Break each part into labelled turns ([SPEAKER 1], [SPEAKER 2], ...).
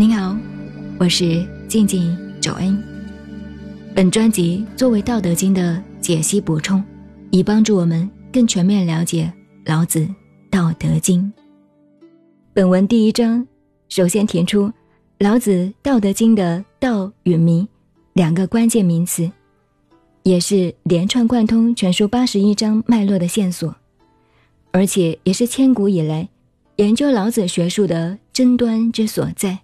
[SPEAKER 1] 您好，我是静静周恩。本专辑作为《道德经》的解析补充，以帮助我们更全面了解老子《道德经》。本文第一章首先提出老子《道德经》的“道”与“名”两个关键名词，也是连串贯通全书八十一章脉络的线索，而且也是千古以来研究老子学术的争端之所在。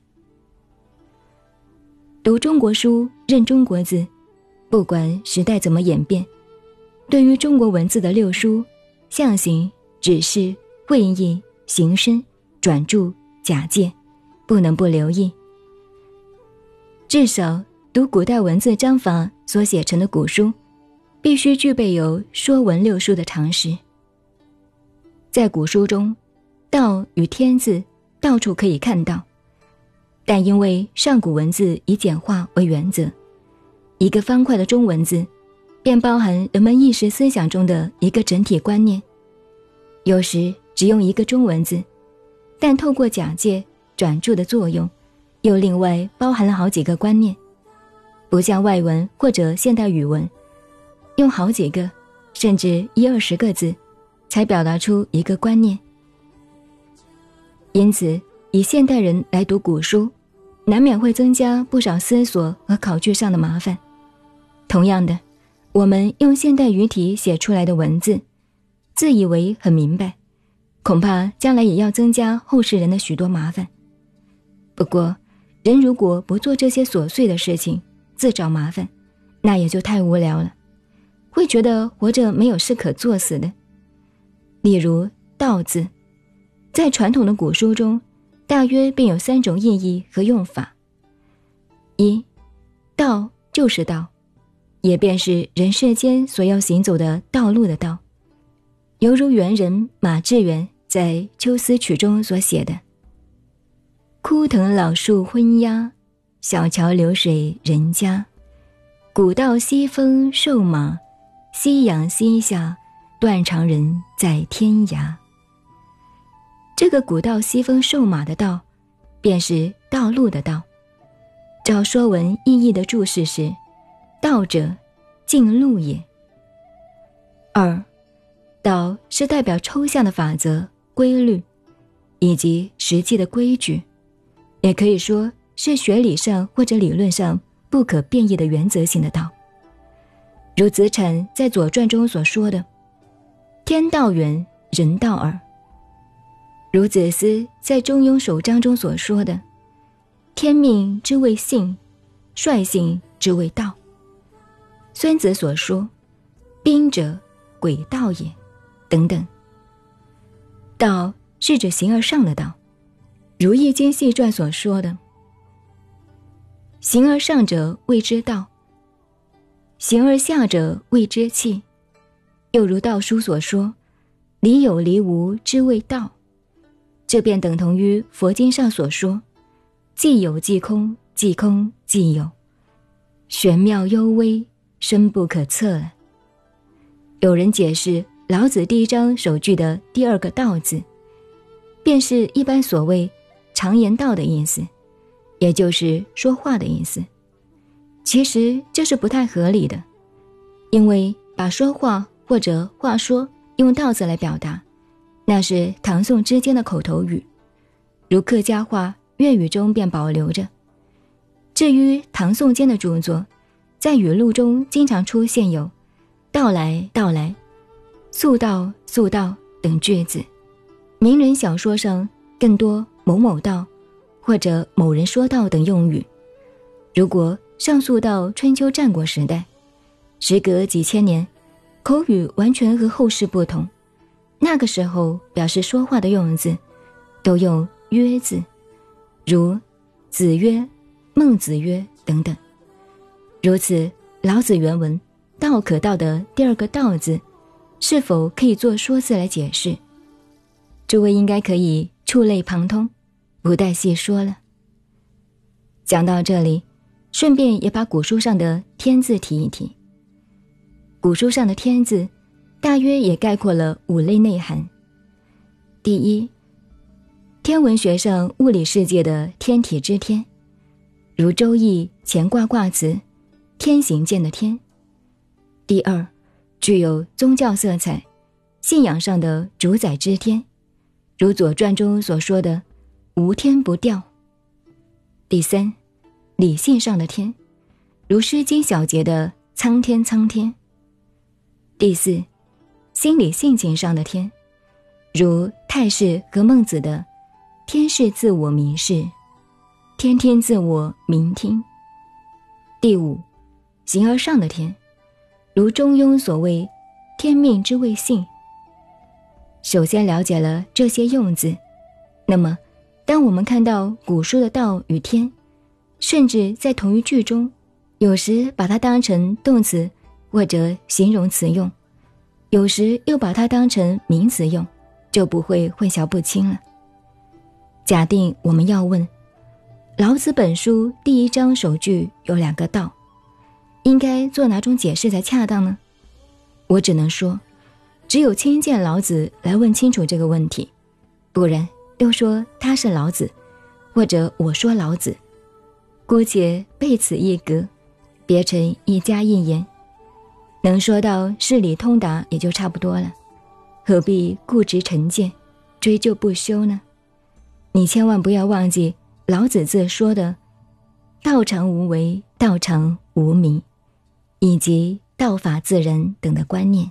[SPEAKER 1] 读中国书，认中国字，不管时代怎么演变，对于中国文字的六书、象形、指示、会意、形声、转注、假借，不能不留意。至少读古代文字章法所写成的古书，必须具备有说文六书的常识。在古书中，“道”与“天”字到处可以看到。但因为上古文字以简化为原则，一个方块的中文字，便包含人们意识思想中的一个整体观念。有时只用一个中文字，但透过假借转注的作用，又另外包含了好几个观念。不像外文或者现代语文，用好几个甚至一二十个字，才表达出一个观念。因此，以现代人来读古书。难免会增加不少思索和考据上的麻烦。同样的，我们用现代语体写出来的文字，自以为很明白，恐怕将来也要增加后世人的许多麻烦。不过，人如果不做这些琐碎的事情，自找麻烦，那也就太无聊了，会觉得活着没有事可做似的。例如“道”字，在传统的古书中。大约便有三种意义和用法：一，道就是道，也便是人世间所要行走的道路的道，犹如元人马致远在《秋思曲》中所写的：“枯藤老树昏鸦，小桥流水人家，古道西风瘦马，夕阳西下，断肠人在天涯。”这个古道西风瘦马的道，便是道路的道。照《说文》意义的注释是：“道者，径路也。”二，道是代表抽象的法则、规律，以及实际的规矩，也可以说是学理上或者理论上不可变异的原则性的道。如子产在《左传》中所说的：“天道远，人道耳。”如子思在《中庸首章》中所说的：“天命之谓性，率性之谓道。”孙子所说：“兵者，诡道也。”等等。道是指形而上的道，如《易经细传》所说的：“形而上者谓之道，形而下者谓之器。”又如《道书》所说：“离有离无之谓道。”这便等同于佛经上所说：“既有即空，即空即有，玄妙幽微，深不可测了。”有人解释老子第一章首句的第二个“道”字，便是一般所谓“常言道”的意思，也就是说话的意思。其实这是不太合理的，因为把说话或者话说用“道”字来表达。那是唐宋之间的口头语，如客家话、粤语中便保留着。至于唐宋间的著作，在语录中经常出现有“道来道来”“速道速道”等句子。名人小说上更多“某某道”或者“某人说道”等用语。如果上溯到春秋战国时代，时隔几千年，口语完全和后世不同。那个时候，表示说话的用字，都用“曰”字，如“子曰”“孟子曰”等等。如此，老子原文“道可道”的第二个“道”字，是否可以做说字来解释？诸位应该可以触类旁通，不待细说了。讲到这里，顺便也把古书上的“天”字提一提。古书上的“天”字。大约也概括了五类内涵。第一，天文学上物理世界的天体之天，如《周易》乾卦卦辞“天行健”的天。第二，具有宗教色彩、信仰上的主宰之天，如《左传》中所说的“无天不掉”。第三，理性上的天，如《诗经》小节的“苍天苍天”。第四，心理性情上的天，如太史和孟子的。天是自我明示，天天自我明听。第五，形而上的天，如中庸所谓“天命之谓性”。首先了解了这些用字，那么，当我们看到古书的道与天，甚至在同一句中，有时把它当成动词或者形容词用，有时又把它当成名词用，就不会混淆不清了。假定我们要问，《老子》本书第一章首句有两个“道”，应该做哪种解释才恰当呢？我只能说，只有亲见老子来问清楚这个问题，不然都说他是老子，或者我说老子，姑且背此一格，别成一家一言，能说到事理通达也就差不多了，何必固执成见，追究不休呢？你千万不要忘记老子自说的“道常无为，道常无名”，以及“道法自然”等的观念。